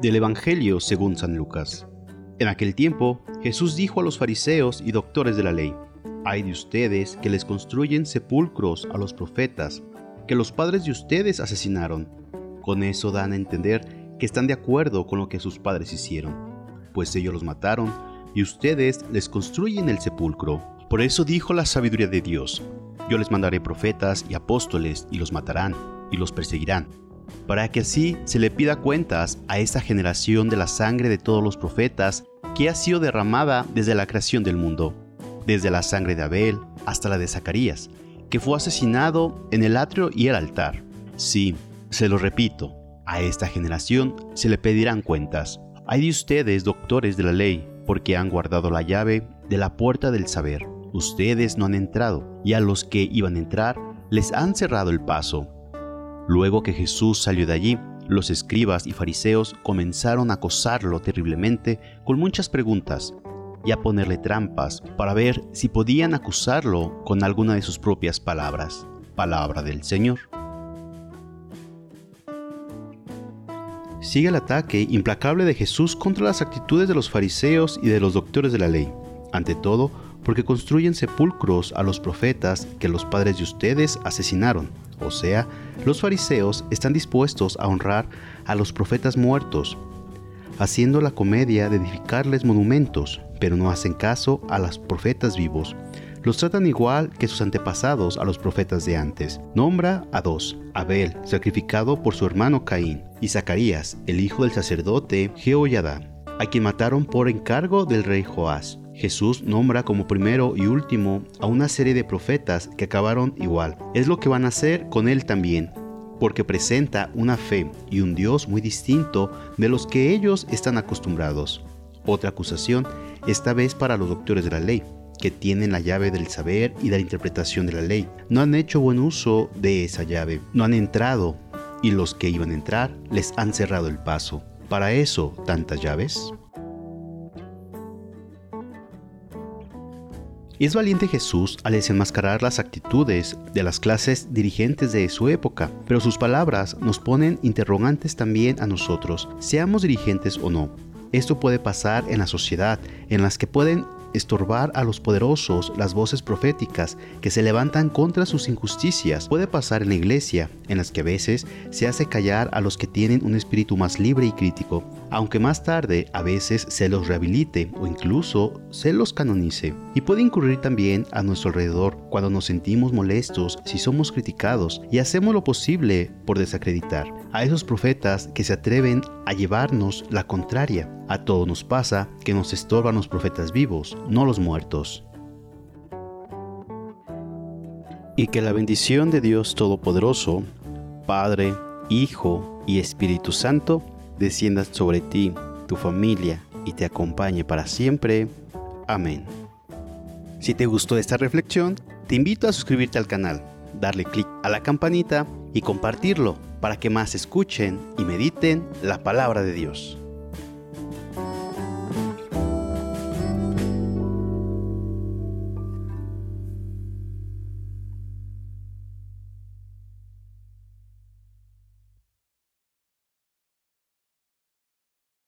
Del Evangelio según San Lucas. En aquel tiempo, Jesús dijo a los fariseos y doctores de la ley, Hay de ustedes que les construyen sepulcros a los profetas, que los padres de ustedes asesinaron. Con eso dan a entender que están de acuerdo con lo que sus padres hicieron, pues ellos los mataron y ustedes les construyen el sepulcro. Por eso dijo la sabiduría de Dios, Yo les mandaré profetas y apóstoles y los matarán y los perseguirán para que así se le pida cuentas a esta generación de la sangre de todos los profetas que ha sido derramada desde la creación del mundo, desde la sangre de Abel hasta la de Zacarías, que fue asesinado en el atrio y el altar. Sí, se lo repito, a esta generación se le pedirán cuentas. Hay de ustedes, doctores de la ley, porque han guardado la llave de la puerta del saber. Ustedes no han entrado, y a los que iban a entrar les han cerrado el paso. Luego que Jesús salió de allí, los escribas y fariseos comenzaron a acosarlo terriblemente con muchas preguntas y a ponerle trampas para ver si podían acusarlo con alguna de sus propias palabras. Palabra del Señor. Sigue el ataque implacable de Jesús contra las actitudes de los fariseos y de los doctores de la ley. Ante todo, porque construyen sepulcros a los profetas que los padres de ustedes asesinaron o sea, los fariseos están dispuestos a honrar a los profetas muertos, haciendo la comedia de edificarles monumentos, pero no hacen caso a los profetas vivos. Los tratan igual que sus antepasados a los profetas de antes. Nombra a dos, Abel, sacrificado por su hermano Caín, y Zacarías, el hijo del sacerdote Jehoiada, a quien mataron por encargo del rey Joás. Jesús nombra como primero y último a una serie de profetas que acabaron igual. Es lo que van a hacer con él también, porque presenta una fe y un Dios muy distinto de los que ellos están acostumbrados. Otra acusación, esta vez para los doctores de la ley, que tienen la llave del saber y de la interpretación de la ley. No han hecho buen uso de esa llave, no han entrado, y los que iban a entrar les han cerrado el paso. Para eso, tantas llaves. Es valiente Jesús al desenmascarar las actitudes de las clases dirigentes de su época, pero sus palabras nos ponen interrogantes también a nosotros, seamos dirigentes o no. Esto puede pasar en la sociedad, en las que pueden estorbar a los poderosos las voces proféticas que se levantan contra sus injusticias. Puede pasar en la iglesia, en las que a veces se hace callar a los que tienen un espíritu más libre y crítico, aunque más tarde a veces se los rehabilite o incluso se los canonice. Y puede incurrir también a nuestro alrededor cuando nos sentimos molestos si somos criticados y hacemos lo posible por desacreditar a esos profetas que se atreven a llevarnos la contraria. A todos nos pasa que nos estorban los profetas vivos, no los muertos. Y que la bendición de Dios Todopoderoso, Padre, Hijo y Espíritu Santo, descienda sobre ti, tu familia y te acompañe para siempre. Amén. Si te gustó esta reflexión, te invito a suscribirte al canal, darle clic a la campanita y compartirlo para que más escuchen y mediten la palabra de Dios.